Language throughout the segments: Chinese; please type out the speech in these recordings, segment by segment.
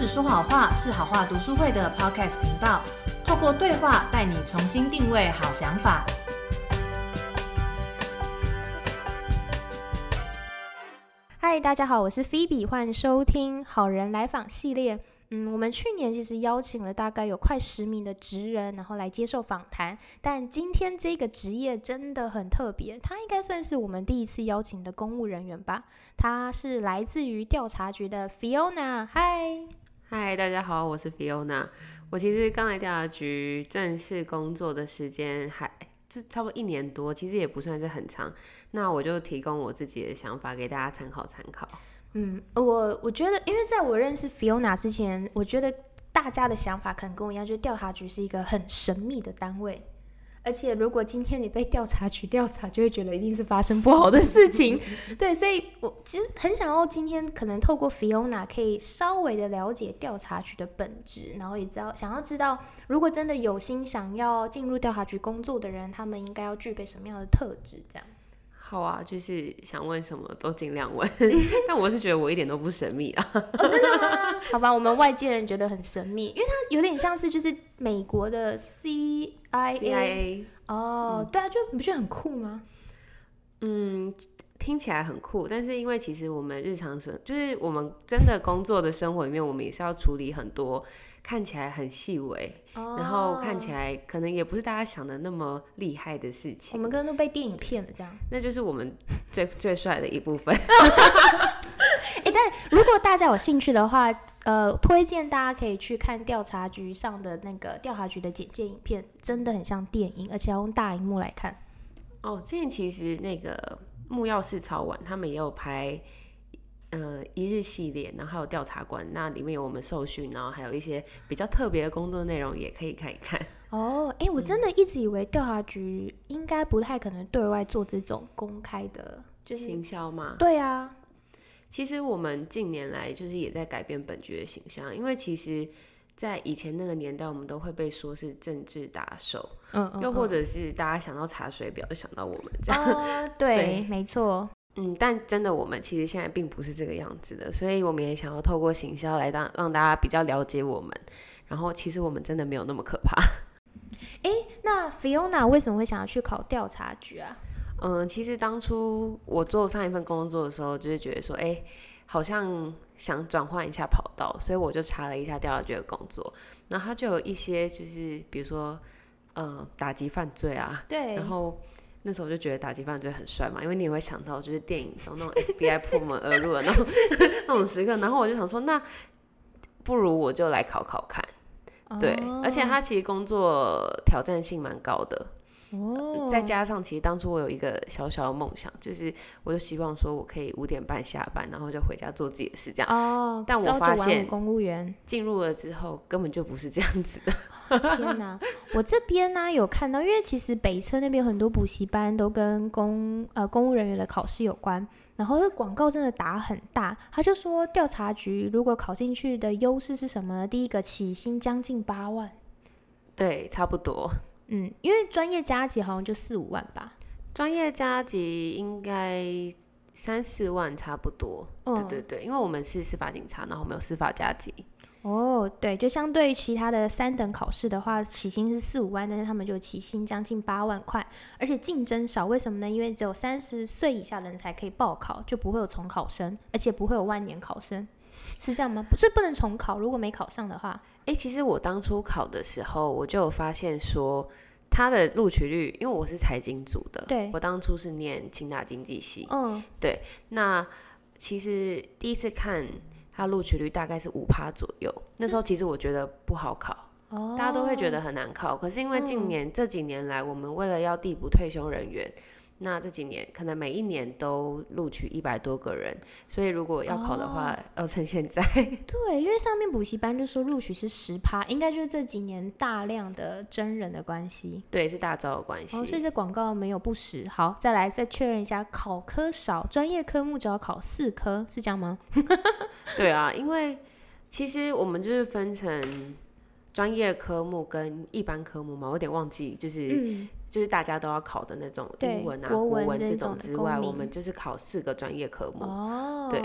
只说好话是好话读书会的 Podcast 频道，透过对话带你重新定位好想法。嗨，大家好，我是 Phoebe，欢迎收听好人来访系列。嗯，我们去年其实邀请了大概有快十名的职人，然后来接受访谈。但今天这个职业真的很特别，他应该算是我们第一次邀请的公务人员吧？他是来自于调查局的 Fiona。嗨，嗨，大家好，我是 Fiona。我其实刚来调查局正式工作的时间还就差不多一年多，其实也不算是很长。那我就提供我自己的想法给大家参考参考。嗯，我我觉得，因为在我认识 Fiona 之前，我觉得大家的想法可能跟我一样，就是调查局是一个很神秘的单位，而且如果今天你被调查局调查，就会觉得一定是发生不好的事情。对，所以我其实很想要今天可能透过 Fiona 可以稍微的了解调查局的本质，然后也知道想要知道，如果真的有心想要进入调查局工作的人，他们应该要具备什么样的特质，这样。好啊，就是想问什么都尽量问，但我是觉得我一点都不神秘啊。哦，真的吗？好吧，我们外界人觉得很神秘，因为它有点像是就是美国的 CIA。哦，对啊，就你不觉得很酷吗？嗯，听起来很酷，但是因为其实我们日常生，就是我们真的工作的生活里面，我们也是要处理很多。看起来很细微，然后看起来可能也不是大家想的那么厉害的事情。我们刚刚都被电影骗了，这样。那就是我们最最帅的一部分。哎，但如果大家有兴趣的话，呃，推荐大家可以去看调查局上的那个调查局的简介影片，真的很像电影，而且要用大荧幕来看。哦，之前其实那个木曜四超玩他们也有拍。呃，一日系列，然后还有调查官，那里面有我们受训，然后还有一些比较特别的工作内容，也可以看一看。哦，哎，我真的一直以为调查局应该不太可能对外做这种公开的，就是行销嘛。对啊，其实我们近年来就是也在改变本局的形象，因为其实，在以前那个年代，我们都会被说是政治打手，嗯，又或者是大家想到查水表就想到我们这样。对，没错。嗯，但真的，我们其实现在并不是这个样子的，所以我们也想要透过行销来让让大家比较了解我们。然后，其实我们真的没有那么可怕。哎，那 Fiona 为什么会想要去考调查局啊？嗯，其实当初我做上一份工作的时候，就是觉得说，哎，好像想转换一下跑道，所以我就查了一下调查局的工作。然后它就有一些，就是比如说，呃，打击犯罪啊，对，然后。那时候我就觉得打击犯罪很帅嘛，因为你也会想到就是电影中那种 FBI 破门而入的那种 那种时刻，然后我就想说，那不如我就来考考看，对，而且他其实工作挑战性蛮高的。哦，再加上其实当初我有一个小小的梦想，就是我就希望说我可以五点半下班，然后就回家做自己的事这样。哦，但我发现公务员进入了之后根本就不是这样子的。天哪，我这边呢有看到，因为其实北车那边很多补习班都跟公呃公务人员的考试有关，然后这广告真的打很大，他就说调查局如果考进去的优势是什么？第一个起薪将近八万，对，差不多。嗯，因为专业加级好像就四五万吧，专业加级应该三四万差不多。对对对，因为我们是司法警察，然后我们有司法加级。哦，对，就相对于其他的三等考试的话，起薪是四五万，但是他们就起薪将近八万块，而且竞争少。为什么呢？因为只有三十岁以下人才可以报考，就不会有重考生，而且不会有万年考生，是这样吗？所以不能重考，如果没考上的话。哎，其实我当初考的时候，我就有发现说，他的录取率，因为我是财经组的，对，我当初是念清大经济系，嗯，对，那其实第一次看。它录取率大概是五趴左右，那时候其实我觉得不好考，大家都会觉得很难考。可是因为近年这几年来，我们为了要递补退休人员。那这几年可能每一年都录取一百多个人，所以如果要考的话，要趁现在。对，因为上面补习班就说录取是十趴，应该就是这几年大量的真人的关系。对，是大招的关系。哦，所以这广告没有不实。好，再来再确认一下，考科少，专业科目只要考四科，是这样吗？对啊，因为其实我们就是分成。专业科目跟一般科目嘛，我有点忘记，就是就是大家都要考的那种英文啊、国文这种之外，我们就是考四个专业科目。哦，对，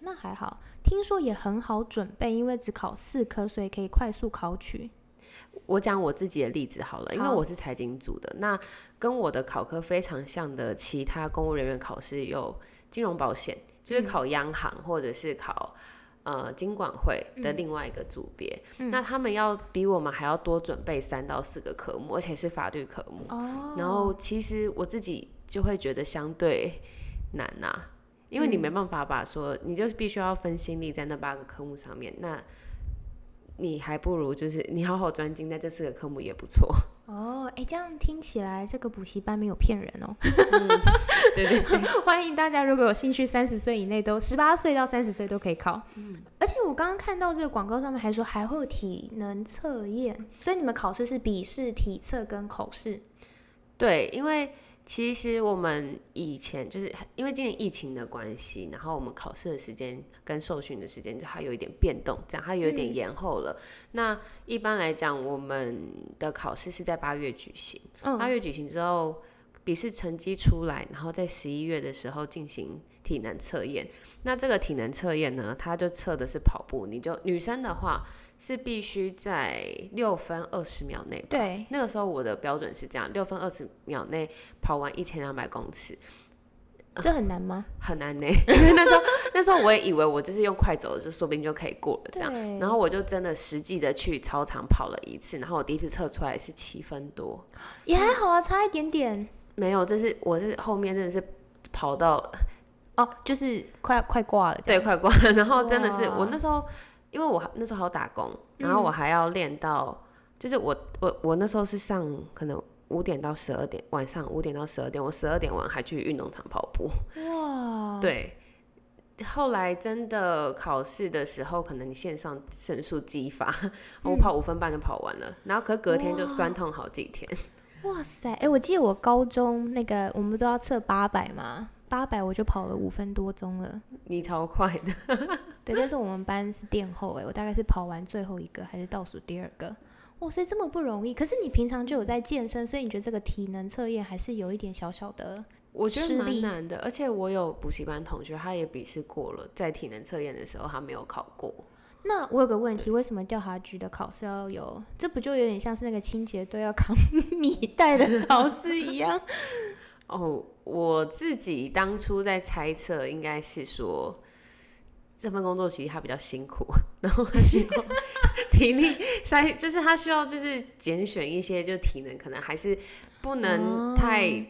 那那还好。听说也很好准备，因为只考四科，所以可以快速考取。我讲我自己的例子好了，因为我是财经组的，那跟我的考科非常像的其他公务人员考试有金融保险，就是嗯考央行或者是考呃金管会的嗯另外一个组别，嗯那他们要比我们还要多准备三到四个科目，而且是法律科目。哦然后其实我自己就会觉得相对难呐、因为你嗯没办法把说，你就必须要分心力在那八个科目上面，那你还不如就是你好好专精在这四个科目也不错。哦，哎，这样听起来这个补习班没有骗人哦。对对对，欢迎大家，如果有兴趣，三十岁以内都十八岁到三十岁都可以考。嗯而且我刚刚看到这个广告上面还说还会有体能测验，所以你们考试是笔试、体测跟口试。对，因为其实我们以前就是因为今年疫情的关系，然后我们考试的时间跟受训的时间就还有一点变动，这样它有一点嗯延后了。那一般来讲，我们的考试是在八月举行，八嗯，月举行之后，笔试成绩出来，然后在十一月的时候进行体能测验。那这个体能测验呢，它就测的是跑步，你就女生的话是必须在六分二十秒内吧。对，那个时候我的标准是这样，六分二十秒内跑完一千两百公尺，这很难吗？很难呢。因为那时候那时候我也以为我就是用快走的，就说不定就可以过了这样。然后我就真的实际的去操场跑了一次，然后我第一次测出来是七分多，也还好啊，差一点点。没有，就是我是后面真的是跑到哦，就是快快挂了。对，，快挂了，然后真的是我那时候，因为我那时候还要打工，然后我嗯还要练到，就是我我我那时候是上可能五点到十二点，晚上五点到十二点，我十二点完还去运动场跑步。哇，，对，后来真的考试的时候，可能你线上胜诉激发，我嗯跑五分半就跑完了，然后可隔天就酸痛好几天。哇塞，哎，我记得我高中那个我们都要测八百嘛，八百我就跑了五分多钟了。你超快的，对，但是我们班是垫后哎，我大概是跑完最后一个还是倒数第二个。哇，所以这么不容易。可是你平常就有在健身，所以你觉得这个体能测验还是有一点小小的我觉得蛮难的，而且我有补习班同学，他也笔试过了，在体能测验的时候他没有考过。那我有个问题，为什么调查局的考试要有？这不就有点像是那个清洁队要扛 米袋的考试一样？哦，我自己当初在猜测，应该是说这份工作其实他比较辛苦，然后他需要 体力筛，就是他需要就是拣选一些就体能可能还是不能太哦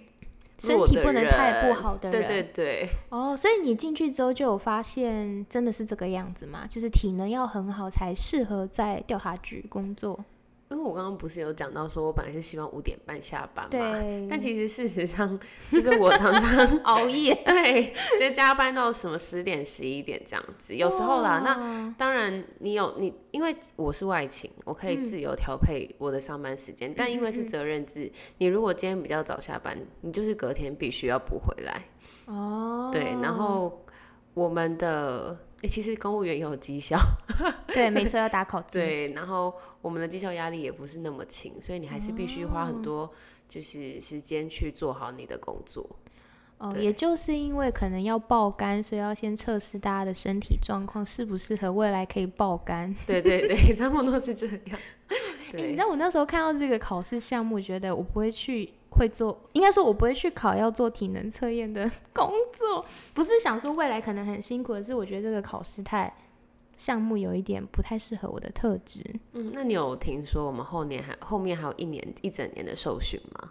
身体不能太不好的对人。对对，哦，所以你进去之后就有发现真的是这个样子吗？就是体能要很好才适合在调查局工作。因为我刚刚不是有讲到说我本来是希望五点半下班嘛，对，但其实事实上就是我常常 熬夜 对，直接加班到什么十点、十一点这样子。有时候啦，那那当然你有你，因为我是外勤，我可以嗯自由调配我的上班时间。但因为是责任制，你如果今天比较早下班，你就是隔天必须要补回来。哦，对，然后我们的、诶其实公务员也有绩效，对，没错，要打考 绩。对，然后我们的绩效压力也不是那么轻，所以你还是必须花很哦多就是时间去做好你的工作。哦，也就是因为可能要爆肝，所以要先测试大家的身体状况适不适合未来可以爆肝。对对对，差不多是这样。哎、对，你知道我那时候看到这个考试项目，觉得我不会去会做，应该说我不会去考要做体能测验的 工作，不是想说未来可能很辛苦，而是我觉得这个考试太项目有一点不太适合我的特质。嗯，那你有听说我们后年还后面还有一年一整年的受训吗？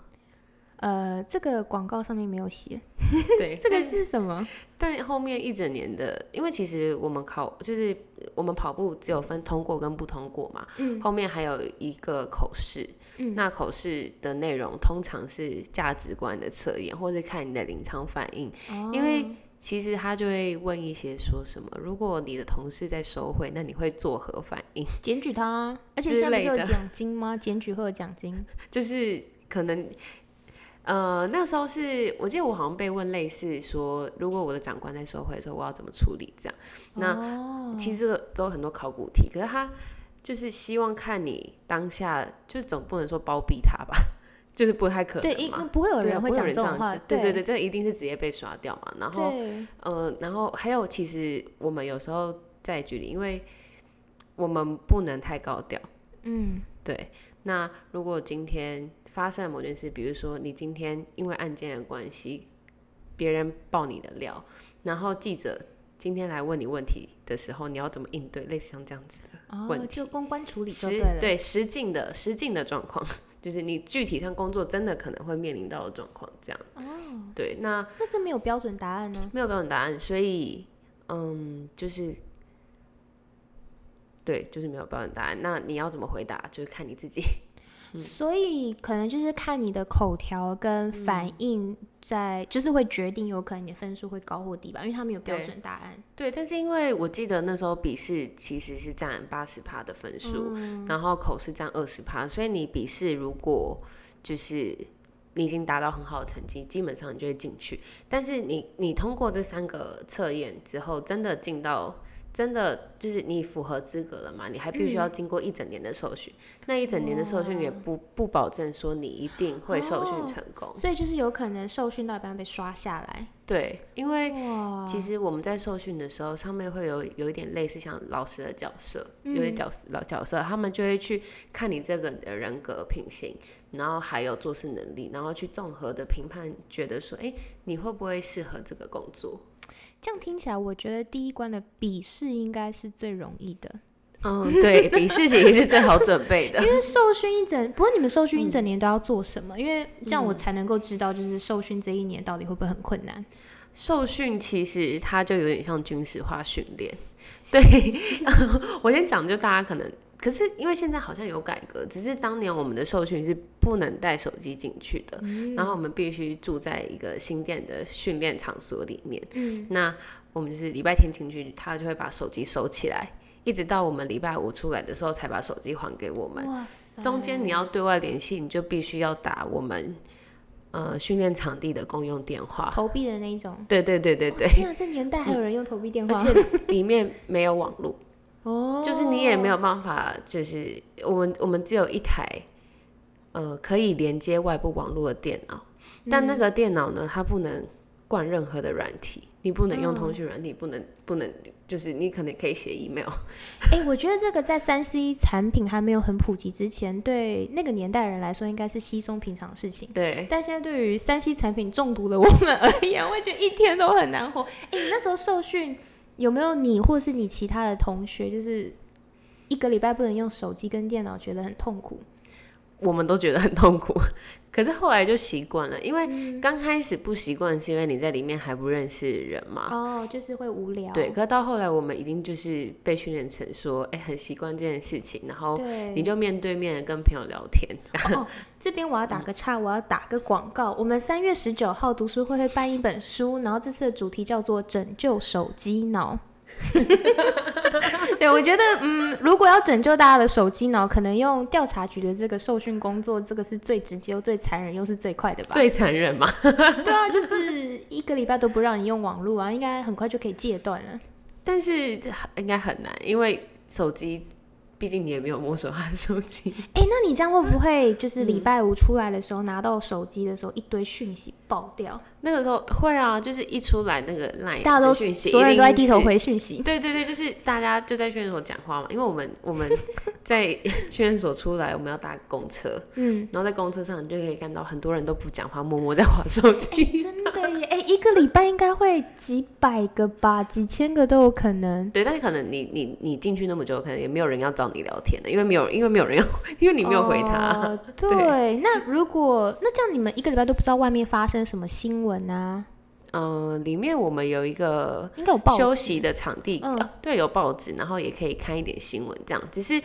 呃，这个广告上面没有写，对，这个是什么？但后面一整年的，因为其实我们考就是我们跑步只有分通过跟不通过嘛，嗯后面还有一个口试，嗯，那口试的内容通常是价值观的测验，或是看你的临场反应。因为哦其实他就会问一些说什么，如果你的同事在收贿，那你会作何反应？检举他啊，而且之现在不是有奖金吗？检举会有奖金。就是可能，呃，那时候是我记得我好像被问类似说，如果我的长官在收贿的时候，我要怎么处理这样。那哦其实这个都有很多考古题，可是他就是希望看你当下，就是总不能说包庇他吧，就是不太可，能嘛。因不会有人会讲这种话对对对对，这一定是直接被刷掉嘛。然后对，呃，然后还有，其实我们有时候在局里，因为我们不能太高调。嗯对，那如果今天发生了某件事，比如说你今天因为案件的关系，别人爆你的料，然后记者今天来问你问题的时候，你要怎么应对？类似像这样子的哦问，就公关处理就实对实境的实境的状况，就是你具体上工作真的可能会面临到的状况，这样。哦，对，那那这没有标准答案呢？没有标准答案，所以嗯，就是对，就是没有标准答案。那你要怎么回答，就是看你自己。所以可能就是看你的口条跟反嗯应在，就是会决定有可能你的分数会高或低吧，因为他们有标准答案。对，但是因为我记得那时候笔试其实是占八十趴的分数，嗯然后口试占二十趴，所以你笔试如果就是你已经达到很好的成绩，基本上你就会进去。但是你你通过这三个测验之后，真的进到真的就是你符合资格了嘛？你还必须要经过一整年的受训，那一整年的受训也不不保证说你一定会受训成功。所以就是有可能受训到一半被刷下来。对，因为，其实我们在受训的时候，上面会有有一点类似像老师的角色，有点角色老角色，他们就会去看你这个人的人格品行，然后还有做事能力，然后去综合的评判，觉得说，哎、你会不会适合这个工作？这样听起来，我觉得第一关的笔试应该是最容易的，嗯，对 笔试其实是最好准备的因。为受训一整，不过你们受训一嗯整年都要做什么？因为这样我才能够知道，就是受训这一年到底会不会很困难。受训其实它就有点像军事化训练。对，我先讲，就大家可能，可是因为现在好像有改革，只是当年我们的受训是不能带手机进去的，然后我们必须住在一个新店的训练场所里面。嗯，那我们就是礼拜天进去，他就会把手机收起来，一直到我们礼拜五出来的时候才把手机还给我们。哇塞中间你要对外联系，你就必须要打我们呃训练场地的公用电话。投币的那一种。对对对对对，天啊，这年代还有人用投币电话，而且里面没有网络，哦，就是你也没有办法，就是我们我们只有一台呃可以连接外部网络的电脑，但那个电脑呢，它不能灌任何的软体，你不能用通讯软体，不能不能就是你可能可以写 email，哎、我觉得这个在三 C 产品还没有很普及之前，对那个年代人来说应该是稀松平常的事情。对，但现在对于三 C 产品中毒的我们 而言，我会觉得一天都很难活。哎、你那时候受训有没有你或是你其他的同学，就是一个礼拜不能用手机跟电脑，觉得很痛苦？我们都觉得很痛苦。可是后来就习惯了，因为嗯刚开始不习惯，是因为你在里面还不认识人嘛。哦，就是会无聊。对，可是到后来我们已经就是被训练成说，哎、很习惯这件事情，然后对，你就面对面的跟朋友聊天。哦，这边我要打个岔，我要打个广告。我们三月十九号读书会会办一本书，然后这次的主题叫做“拯救手机脑”。对，我觉得，嗯，如果要拯救大家的手机呢，可能用调查局的这个受训工作，这个是最直接、又最残忍，又是最快的吧？最残忍嘛？对啊，就是一个礼拜都不让你用网络啊，应该很快就可以戒断了。但是这应该很难，因为手机，毕竟你也没有摸手他的手机。哎、那你这样会不会就是嗯礼拜五出来的时候，拿到手机的时候，一堆讯息爆掉，那个时候会啊，就是一出来那个 line 大家都的讯息，所有人都在低头回。回讯息？对对对，就是大家就在训练所讲话嘛，因为我们我们在训练所出来，我们要搭公车，嗯，然后在公车上你就可以看到很多人都不讲话，默默在划手机。真的一个礼拜应该会几百个吧，几千个都有可能。对，但是可能你你你进去那么久，可能也没有人要找你聊天的，因为没有因为没有人要，因为你没有回他。哦对，那如果那这样，你们一个礼拜都不知道外面发生什么新闻啊？嗯、里面我们有一个应该有报纸休息的场地，嗯啊对，有报纸，然后也可以看一点新闻，这样。只是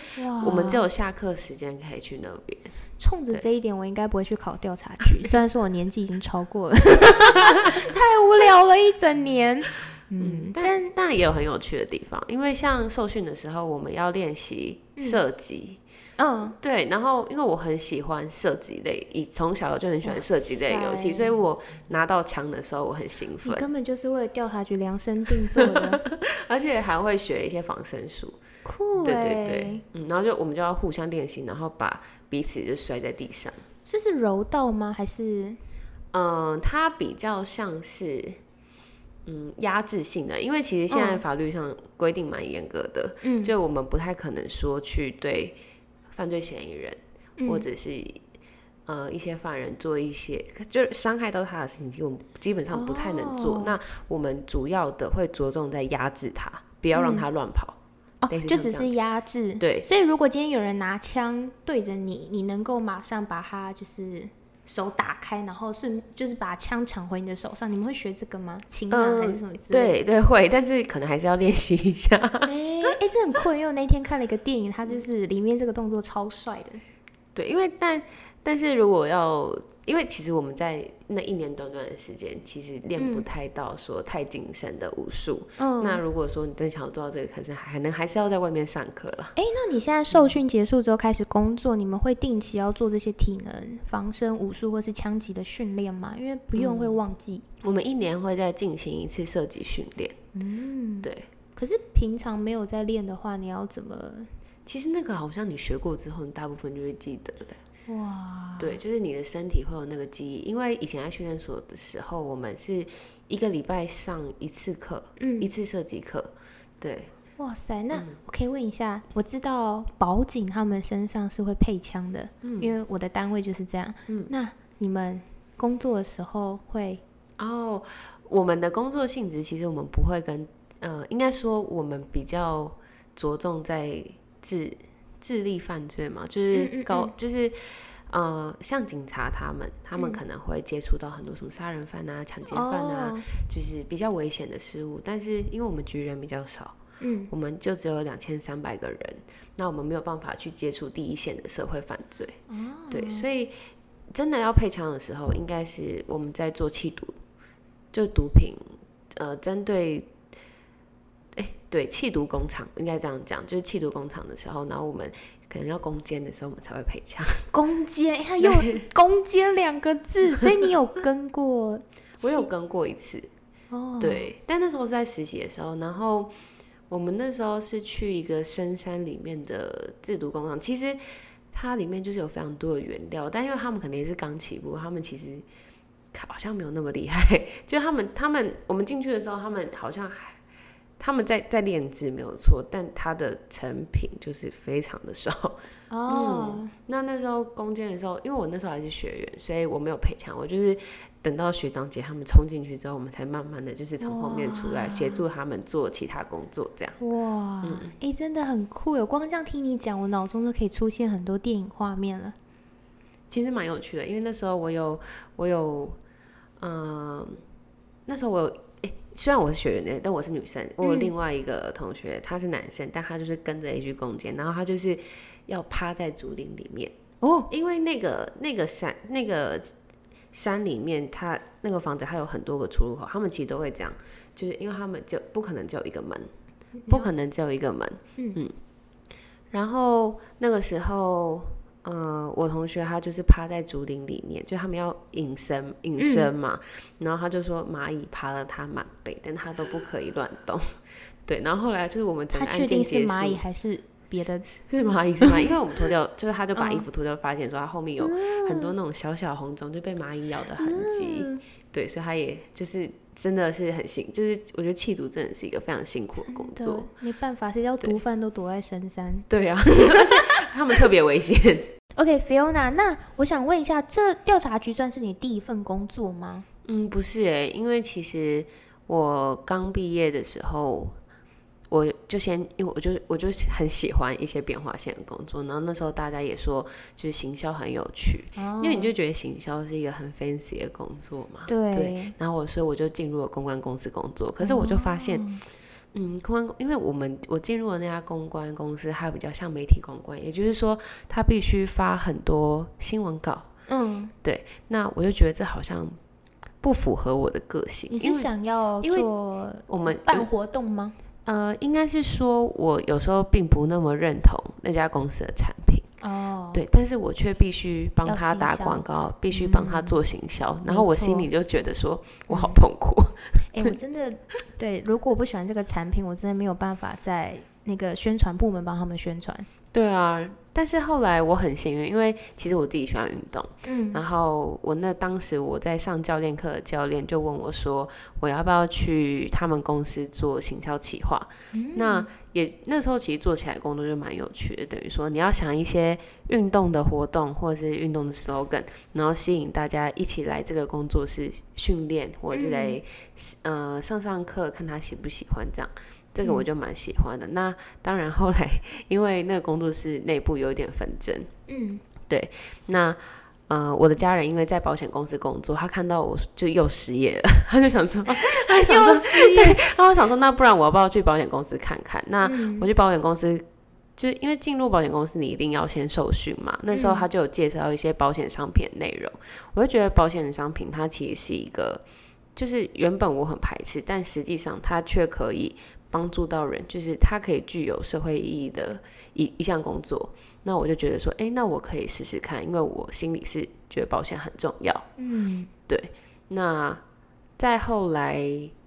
我们只有下课时间可以去那边。冲着这一点，我应该不会去考调查局。虽然说我年纪已经超过了，太无聊了一整年。嗯，但但也有很有趣的地方，因为像受训的时候，我们要练习射击。嗯，对，然后因为我很喜欢射击类，以从小就很喜欢射击类游戏，所以我拿到枪的时候我很兴奋，根本就是为了调查局量身定做的，而且还会学一些防身术。酷对哎、对对，嗯，然后就我们就要互相练习，然后把彼此就摔在地上。这是柔道吗？还是嗯，它比较像是嗯压制性的，因为其实现在嗯法律上规定蛮严格的，嗯就我们不太可能说去对犯罪嫌疑人、嗯或者是呃一些犯人做一些就是伤害到他的事情，我们基本上不太能做。哦那我们主要的会着重在压制他，不要让他乱跑。哦，就只是压制。对所以如果今天有人拿枪对着你，你能够马上把他就是手打开，然后顺就是把枪抢回你的手上，你们会学这个吗？擒拿嗯还是什么之类的？对对会，但是可能还是要练习一下。哎哎、这很酷，因为我那天看了一个电影，它就是里面这个动作超帅的。对，因为但但是如果要，因为其实我们在那一年短短的时间，其实练不嗯太到说太精深的武术。嗯，那如果说你真想要做到这个，可是还能还是要在外面上课了。哎、那你现在受训结束之后开始工作，你们会定期要做这些体能、防身、武术或是枪击的训练吗？因为不用会忘记。我们一年会再进行一次射击训练。嗯，对，可是平常没有在练的话，你要怎么？其实那个好像你学过之后，你大部分就会记得的。哇，对，就是你的身体会有那个记忆，因为以前在训练所的时候，我们是一个礼拜上一次课，嗯一，次射击课。对，哇塞，那嗯我可以问一下，我知道保警他们身上是会配枪的，嗯因为我的单位就是这样。嗯那你们工作的时候会？哦，我们的工作性质其实我们不会跟呃，应该说我们比较着重在智智力犯罪嘛，就嗯是嗯高，嗯就是呃，像警察他们，他们嗯可能会接触到很多什么杀人犯啊、抢劫犯啊，哦，就是比较危险的事物。但是因为我们局人比较少，嗯，我们就只有两千三百个人，那我们没有办法去接触第一线的社会犯罪。哦，对，所以真的要配枪的时候，应该是我们在做气毒，就毒品，呃，针对，哎、对，气毒工厂应该这样讲，就是气毒工厂的时候，然后我们可能要攻坚的时候，我们才会配枪。攻坚，哎他用“攻坚”两个字，所以你有跟过？我有跟过一次，哦，，对，但那时候是在实习的时候，然后我们那时候是去一个深山里面的制毒工厂，其实它里面就是有非常多的原料，但因为他们可能也是刚起步，他们其实好像没有那么厉害，就他们他们我们进去的时候，他们好像还。他们在在炼制没有错，但它的成品就是非常的少。哦，那那时候攻坚的时候，因为我那时候还是学员，所以我没有配枪，我就是等到学长姐他们冲进去之后，我们才慢慢的就是从后面出来协助他们做其他工作，这样。哇，哎、真的很酷哟！光这样听你讲，我脑中都可以出现很多电影画面了。其实蛮有趣的，因为那时候我有我有，嗯、那时候我虽然我是学员的，但我是女生，我有嗯。另外一个同学，他是男生，但他就是跟着一去攻坚，然后他就是要趴在竹林里面。哦，因为那个那个山那个山里面，它那个房子它有很多个出入口，他们其实都会这样，就是因为他们就不可能只有一个门，不可能只有一个门，嗯。然后那个时候，呃，我同学他就是趴在竹林里面，就他们要隐身隐身嘛，然后他就说蚂蚁爬了他满背，但他都不可以乱动。对，然后后来就是我们整个案件结束，蚂蚁还是别的？是蚂蚁是蚂蚁，因为我们脱掉，就是他就把嗯衣服脱掉，发现说他后面有很多那种小小红肿，就被蚂蚁咬的痕迹。嗯对，所以他也就是真的是很辛，就是我觉得弃毒真的是一个非常辛苦的工作。，没办法，谁叫毒贩都躲在深山。对啊，而且他们特别危险。OK，Fiona，、那我想问一下，这调查局算是你第一份工作吗？嗯，不是诶，因为其实我刚毕业的时候，我就先，因为我就我就很喜欢一些变化性的工作，然后那时候大家也说，就是行销很有趣，哦因为你就觉得行销是一个很 fancy 的工作嘛。对对，然后我所以我就进入了公关公司工作，可是我就发现，哦嗯，公关，因为我们我进入了那家公关公司，它比较像媒体公关，也就是说，它必须发很多新闻稿。嗯，对那我就觉得这好像不符合我的个性。你是想要因为做我们办活动吗？呃，应该是说我有时候并不那么认同那家公司的产品，哦，对，但是我却必须帮他打广告，必须帮他嗯。做行销，然后我心里就觉得说我好嗯。痛苦。哎、我真的 对，如果我不喜欢这个产品，我真的没有办法在那个宣传部门帮他们宣传。对啊，但是后来我很幸运，因为其实我自己喜欢运动，嗯然后我那当时我在上教练课的教练就问我说，我要不要去他们公司做行销企划？那也那时候其实做起来工作就蛮有趣的，等于说你要想一些运动的活动或者是运动的 slogan，然后吸引大家一起来这个工作室训练，或者是来、呃上上课，看他喜不喜欢这样。这个我就蛮喜欢的。那当然，后来因为那个工作室内部有一点纷争，嗯对那呃，我的家人因为在保险公司工作，他看到我就又失业了，他就想说，他就想说，失业，然后我想说，那不然我要不要去保险公司看看？那嗯我去保险公司，就因为进入保险公司，你一定要先受训嘛。那时候嗯他就有介绍一些保险商品的内容，我就觉得保险的商品它其实是一个，就是原本我很排斥，但实际上它却可以帮助到人，就是它可以具有社会意义的一一项工作。那我就觉得说，诶，那我可以试试看，因为我心里是觉得保险很重要。嗯对那再后来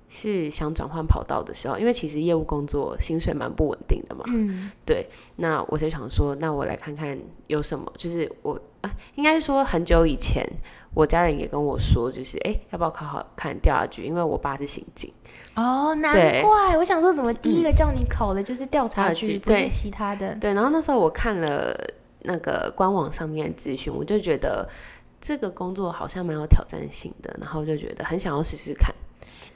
是想转换跑道的时候，因为其实业务工作薪水蛮不稳定的嘛，嗯对那我就想说，那我来看看有什么，就是我啊，应该是说很久以前，我家人也跟我说，就是哎、诶要不要考好看调查局？因为我爸是刑警，哦，难怪我想说，怎么第一个叫你考的就是调查局，不是其他的？对，然后那时候我看了那个官网上面的资讯，我就觉得这个工作好像蛮有挑战性的，然后就觉得很想要试试看。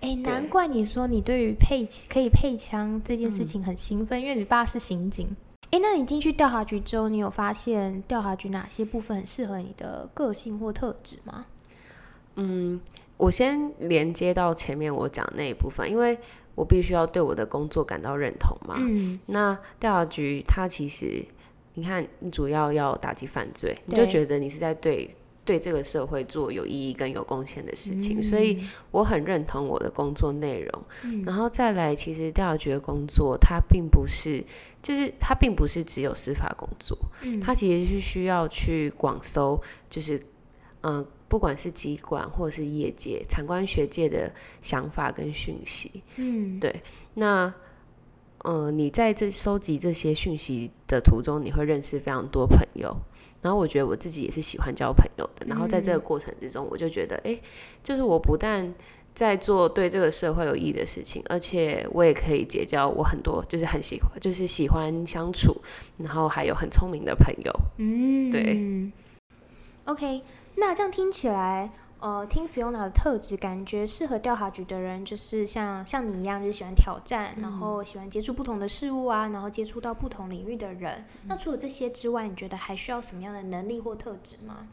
哎，难怪你说你对于配可以配枪这件事嗯情很兴奋，因为你爸是刑警。哎，那你进去调查局之后，你有发现调查局哪些部分很适合你的个性或特质吗？嗯，我先连接到前面我讲那一部分，因为我必须要对我的工作感到认同嘛。嗯。那调查局它其实，你看，你主要要打击犯罪，你就觉得你是在对对这个社会做有意义跟有贡献的事情，所以我很认同我的工作内容。嗯。然后再来，其实调查局的工作它并不是，就是它并不是只有司法工作，嗯。它其实是需要去广搜，就是嗯、呃不管是机关或者是业界、产官学界的想法跟讯息。嗯对那呃，你在这收集这些讯息的途中，你会认识非常多朋友。然后我觉得我自己也是喜欢交朋友的。然后在这个过程之中，我就觉得，哎、就是我不但在做对这个社会有益的事情，而且我也可以结交我很多就是很喜欢，就是喜欢相处，然后还有很聪明的朋友。嗯，对。OK，那这样听起来，呃，听 Fiona 的特质，感觉适合调查局的人，就是像像你一样，就是喜欢挑战，然后喜欢接触不同的事物啊，然后接触到不同领域的人。那除了这些之外，你觉得还需要什么样的能力或特质吗？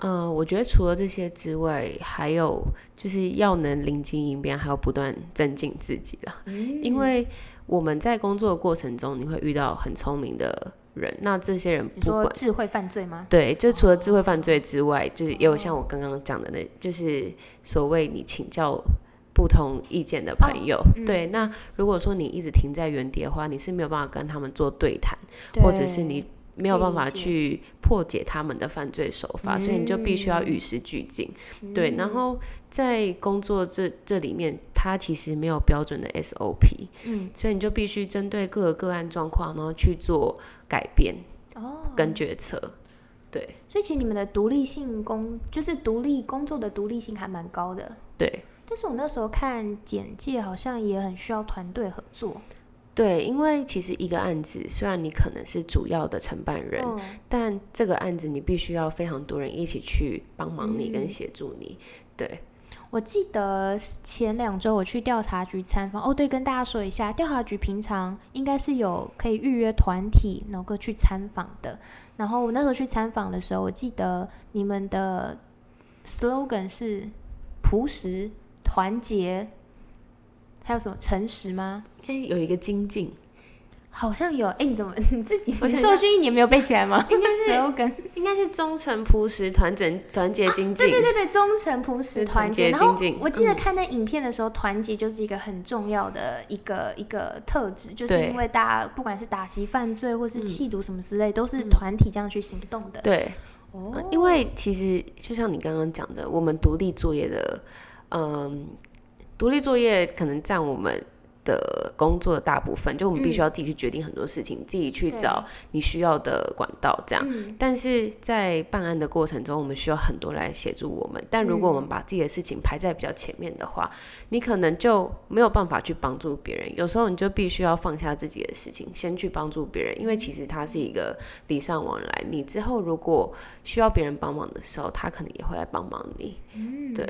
嗯，我觉得除了这些之外，还有就是要能临机应变，还要不断增进自己了。嗯因为我们在工作的过程中，你会遇到很聪明的人，那这些人你不管说智慧犯罪吗？对，就除了智慧犯罪之外，就是也有像我刚刚讲的那，就是所谓你请教不同意见的朋友。嗯对，那如果说你一直停在原地的话，你是没有办法跟他们做对谈，或者是你没有办法去破解他们的犯罪手法，所以你就必须要与时俱进。对，然后在工作这这里面，它其实没有标准的 SOP，嗯，所以你就必须针对各个个案状况，然后去做改变哦，跟决策。对所以其实你们的独立性工，就是独立工作的独立性还蛮高的。对但是我那时候看简介，好像也很需要团队合作。对，因为其实一个案子，虽然你可能是主要的承办人，嗯但这个案子你必须要非常多人一起去帮忙你跟嗯协助你。对，我记得前两周我去调查局参访，哦，对，跟大家说一下，调查局平常应该是有可以预约团体，能够去参访的。然后我那时候去参访的时候，我记得你们的 slogan 是朴实、团结，还有什么诚实吗？哎，有一个精进，好像有，哎，你怎么 你自己你我受训一年没有背起来吗？应该是。应该是忠诚朴实、团整、团结、精进。对对对对，忠诚、朴实、团团结。结然后精进我记得嗯看那影片的时候，团结就是一个很重要的一个一个特质，就是因为大家不管是打击犯罪或是嗯弃毒什么之类，都是嗯团体这样去行动的。对，因为其实就像你刚刚讲的，我们独立作业的，嗯，独立作业可能占我们的工作的大部分，就我们必须要自己去决定很多事情，自己去找你需要的管道这样。但是在办案的过程中，我们需要很多来协助我们。但如果我们把自己的事情排在比较前面的话，你可能就没有办法去帮助别人。有时候你就必须要放下自己的事情，先去帮助别人，因为其实它是一个礼尚往来。你之后如果需要别人帮忙的时候，他可能也会来帮忙你。嗯，对。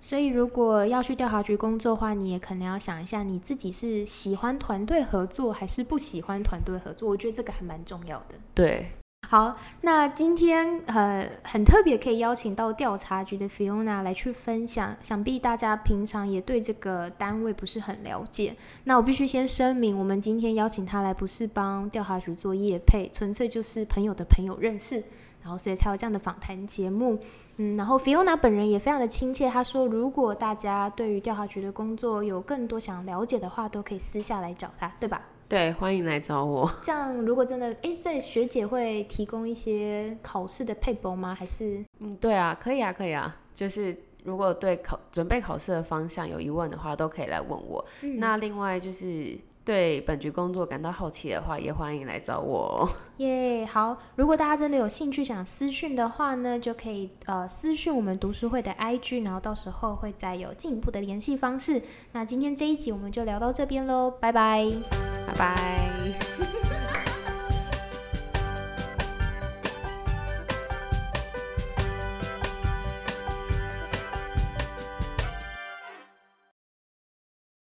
所以，如果要去调查局工作的话，你也可能要想一下，你自己是喜欢团队合作还是不喜欢团队合作。我觉得这个还蛮重要的。对，好，那今天呃很特别，可以邀请到调查局的 Fiona 来去分享。想必大家平常也对这个单位不是很了解。那我必须先声明，我们今天邀请他来，不是帮调查局做业配，纯粹就是朋友的朋友认识，然后所以才有这样的访谈节目。嗯，然后 Fiona 本人也非常的亲切，他说如果大家对于调查局的工作有更多想了解的话，都可以私下来找他，对吧？对，欢迎来找我。这样如果真的，哎，所以学姐会提供一些考试的配博吗？还是？嗯，对啊，可以啊，可以啊。就是如果对考准备考试的方向有疑问的话，都可以来问我。那另外就是。对本局工作感到好奇的话，也欢迎来找我。耶，好！如果大家真的有兴趣想私讯的话呢，就可以呃私讯我们读书会的 IG，然后到时候会再有进一步的联系方式。那今天这一集我们就聊到这边喽，拜拜，拜拜。